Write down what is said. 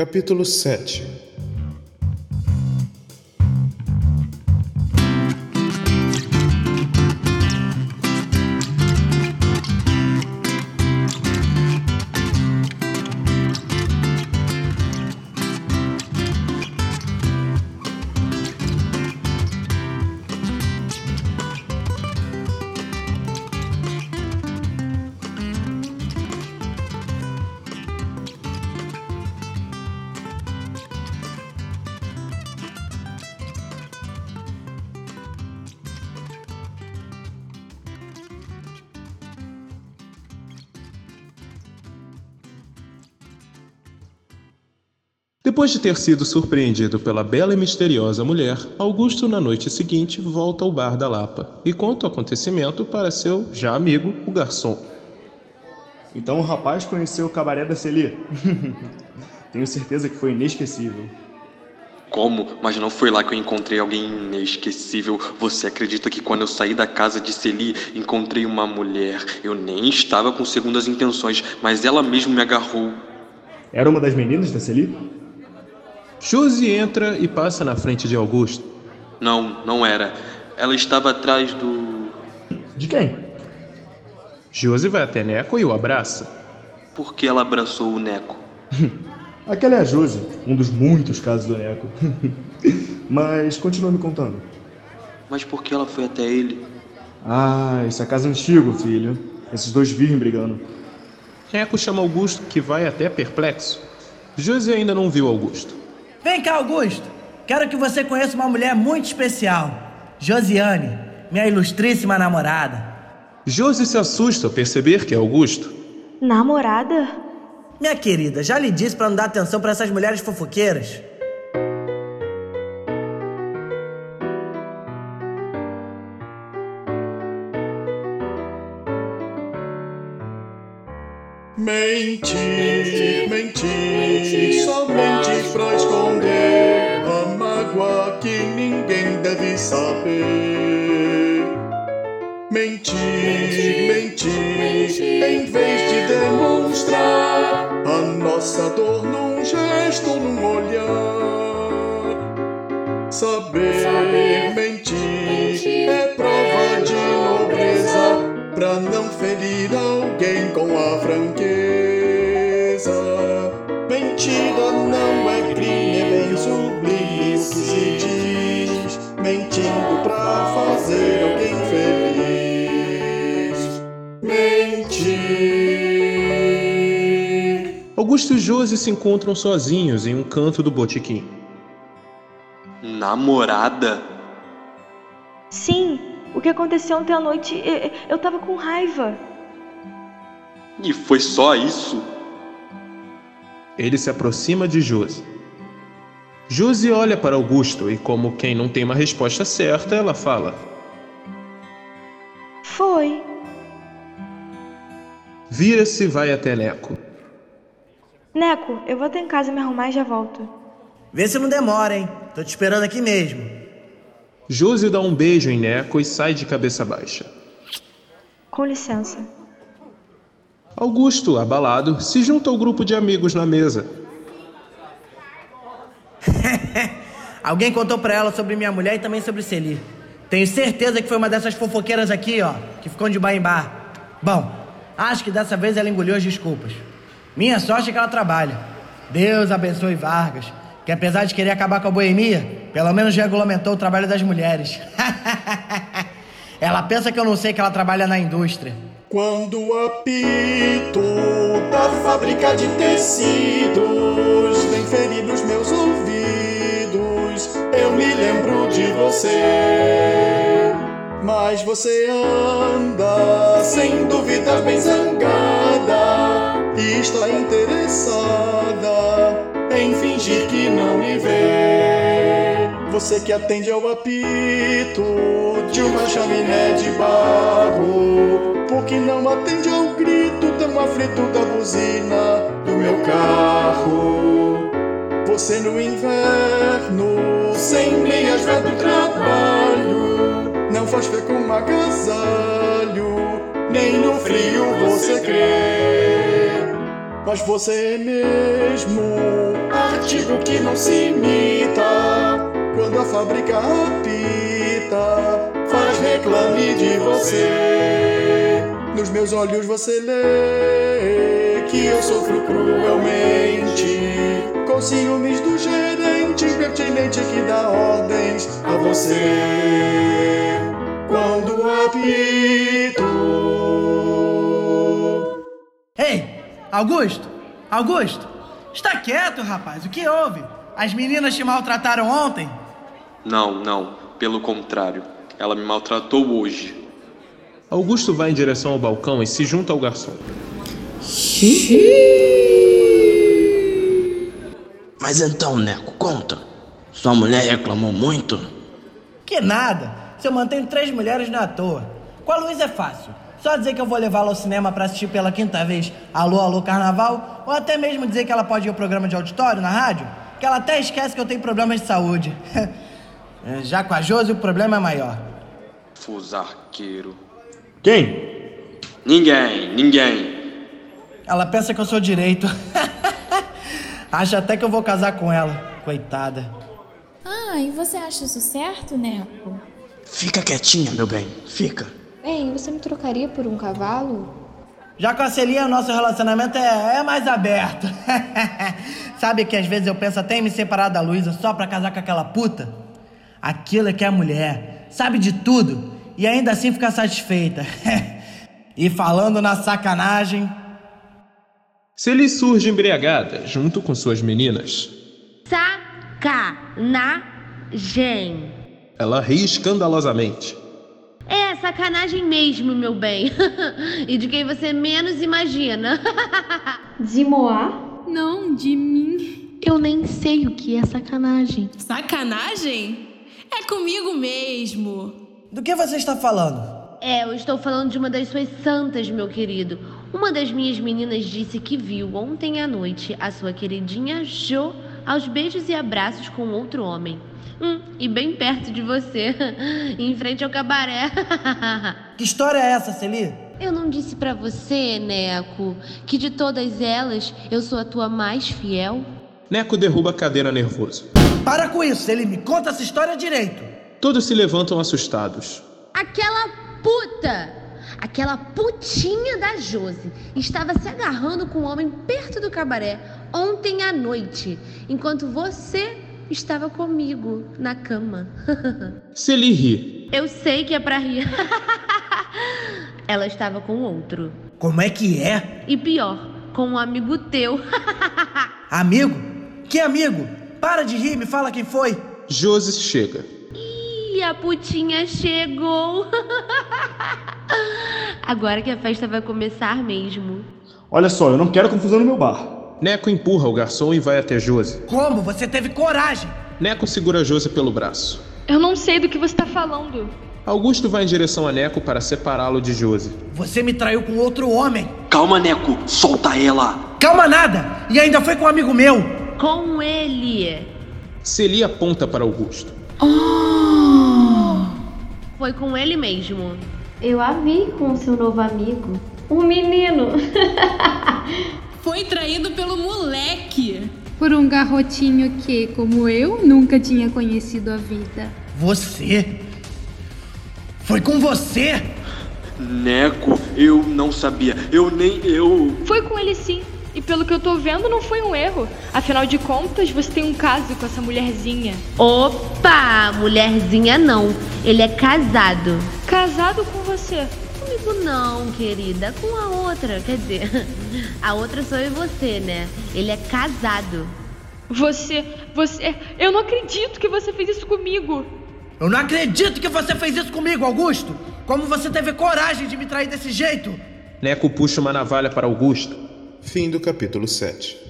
Capítulo 7 Depois de ter sido surpreendido pela bela e misteriosa mulher, Augusto, na noite seguinte, volta ao bar da Lapa e conta o acontecimento para seu já amigo, o garçom. Então o rapaz conheceu o cabaré da Celie. Tenho certeza que foi inesquecível. Como? Mas não foi lá que eu encontrei alguém inesquecível. Você acredita que quando eu saí da casa de Celie, encontrei uma mulher? Eu nem estava com segundas intenções, mas ela mesma me agarrou. Era uma das meninas da Celie? Josi entra e passa na frente de Augusto. Não, não era. Ela estava atrás do. De quem? Josi vai até Neco e o abraça. Por que ela abraçou o Neco? Aquela é a Josi, um dos muitos casos do Neco. Mas continua me contando. Mas por que ela foi até ele? Ah, isso é casa antigo, filho. Esses dois vivem brigando. Neco chama Augusto, que vai até perplexo. Josi ainda não viu Augusto. Vem cá, Augusto. Quero que você conheça uma mulher muito especial. Josiane, minha ilustríssima namorada. Josi se assusta ao perceber que é Augusto. Namorada? Minha querida, já lhe disse para não dar atenção para essas mulheres fofoqueiras. Mentir, mentir, somente deve saber. Mentir, mentir, em vez de demonstrar a nossa dor num gesto, num olhar. Saber mentir é prova de nobreza pra não ferir alguém com a franqueza. Augusto e Josi se encontram sozinhos em um canto do botequim. Namorada? Sim, o que aconteceu ontem à noite, eu tava com raiva. E foi só isso? Ele se aproxima de Josi. Josi olha para Augusto e, como quem não tem uma resposta certa, ela fala: Foi. Vira-se e vai até Neco. Neco, eu vou até em casa me arrumar e já volto. Vê se não demora, hein? Tô te esperando aqui mesmo. Josi dá um beijo em Neco e sai de cabeça baixa. Com licença. Augusto, abalado, se junta ao grupo de amigos na mesa. Alguém contou pra ela sobre minha mulher e também sobre Celie. Tenho certeza que foi uma dessas fofoqueiras aqui, ó, que ficam de bar em bar. Bom, acho que dessa vez ela engoliu as desculpas. Minha sorte é que ela trabalha. Deus abençoe Vargas, que apesar de querer acabar com a boemia, pelo menos regulamentou o trabalho das mulheres. ela pensa que eu não sei que ela trabalha na indústria. Quando o apito da fábrica de tecidos vem ferir os meus ouvidos, eu me lembro de você. Mas você anda, sem dúvida, bem zangada e está interessada em fingir que não me vê. Você que atende ao apito de uma chaminé de barro, porque não atende ao grito tão aflito da buzina do meu carro. Você no inverno, sem meias do trabalho, não faz fé com um agasalho, nem no frio você crê. Mas você mesmo a digo que não se imita. Quando a fábrica apita, faz reclame de você. Nos meus olhos você lê que eu sofro cruelmente. Com ciúmes do gerente impertinente que dá ordens a você. Quando apito. Augusto! Augusto! Está quieto, rapaz. O que houve? As meninas te maltrataram ontem? Não, não. Pelo contrário. Ela me maltratou hoje. Augusto vai em direção ao balcão e se junta ao garçom. Mas então, Neco, conta. Sua mulher reclamou muito? Que nada. Se eu mantenho três mulheres não é à toa. Com a Luísa é fácil. Só dizer que eu vou levá-la ao cinema pra assistir pela quinta vez Alô, Alô Carnaval, ou até mesmo dizer que ela pode ir ao programa de auditório na rádio, que ela até esquece que eu tenho problemas de saúde. Já com a Josi o problema é maior. Fusarqueiro. Quem? Ninguém, ninguém. Ela pensa que eu sou direito. Acha até que eu vou casar com ela. Coitada. Ah, e você acha isso certo, Neco? Fica quietinha, meu bem. Fica. Ei, você me trocaria por um cavalo? Já com a Celia, nosso relacionamento é, é mais aberto. Sabe que às vezes eu penso até em me separar da Luísa só pra casar com aquela puta? Aquilo é que é mulher, sabe de tudo e ainda assim fica satisfeita. e falando na sacanagem, Celie surge embriagada, junto com suas meninas. Sacanagem. Ela ri escandalosamente. Sacanagem mesmo, meu bem. e de quem você menos imagina. De Moá? Não, de mim. Eu nem sei o que é sacanagem. Sacanagem? É comigo mesmo. do que você está falando? É, eu estou falando de uma das suas santas, meu querido. Uma das minhas meninas disse que viu ontem à noite a sua queridinha Jo aos beijos e abraços com outro homem. Hum, e bem perto de você, em frente ao cabaré. Que história é essa, Celie? Eu não disse pra você, Neco, que de todas elas eu sou a tua mais fiel? Neco derruba a cadeira nervoso. Para com isso, Celie, me conta essa história direito. Todos se levantam assustados. Aquela puta, aquela putinha da Josi, estava se agarrando com um homem perto do cabaré ontem à noite, enquanto você estava comigo na cama. Celie ri. Eu sei que é pra rir. Ela estava com outro. Como é que é? E pior, com um amigo teu. Amigo? Que amigo? Para de rir, me fala quem foi. Josi chega. Ih, a putinha chegou. Agora que a festa vai começar mesmo. Olha só, eu não quero confusão no meu bar. Neco empurra o garçom e vai até Josi. Como? Você teve coragem? Neco segura Josi pelo braço. Eu não sei do que você tá falando. Augusto vai em direção a Neco para separá-lo de Josi. Você me traiu com outro homem. Calma, Neco. Solta ela. Calma nada! E ainda foi com um amigo meu. Com ele. Celie aponta para Augusto. Foi com ele mesmo. Eu a vi com o seu novo amigo. Um menino. Foi traído pelo moleque. Por um garrotinho que, como eu, nunca tinha conhecido a vida. Você? Foi com você? Neco, eu não sabia. Eu nem eu. Foi com ele sim. E pelo que eu tô vendo, não foi um erro. Afinal de contas, você tem um caso com essa mulherzinha. Opa, mulherzinha não. Ele é casado. Casado com você. Comigo não, querida. Com a outra. Quer dizer, a outra sou eu e você, né? Ele é casado. Você. Você. Eu não acredito que você fez isso comigo. Eu não acredito que você fez isso comigo, Augusto! Como você teve coragem de me trair desse jeito? Neco puxa uma navalha para Augusto. Fim do capítulo 7.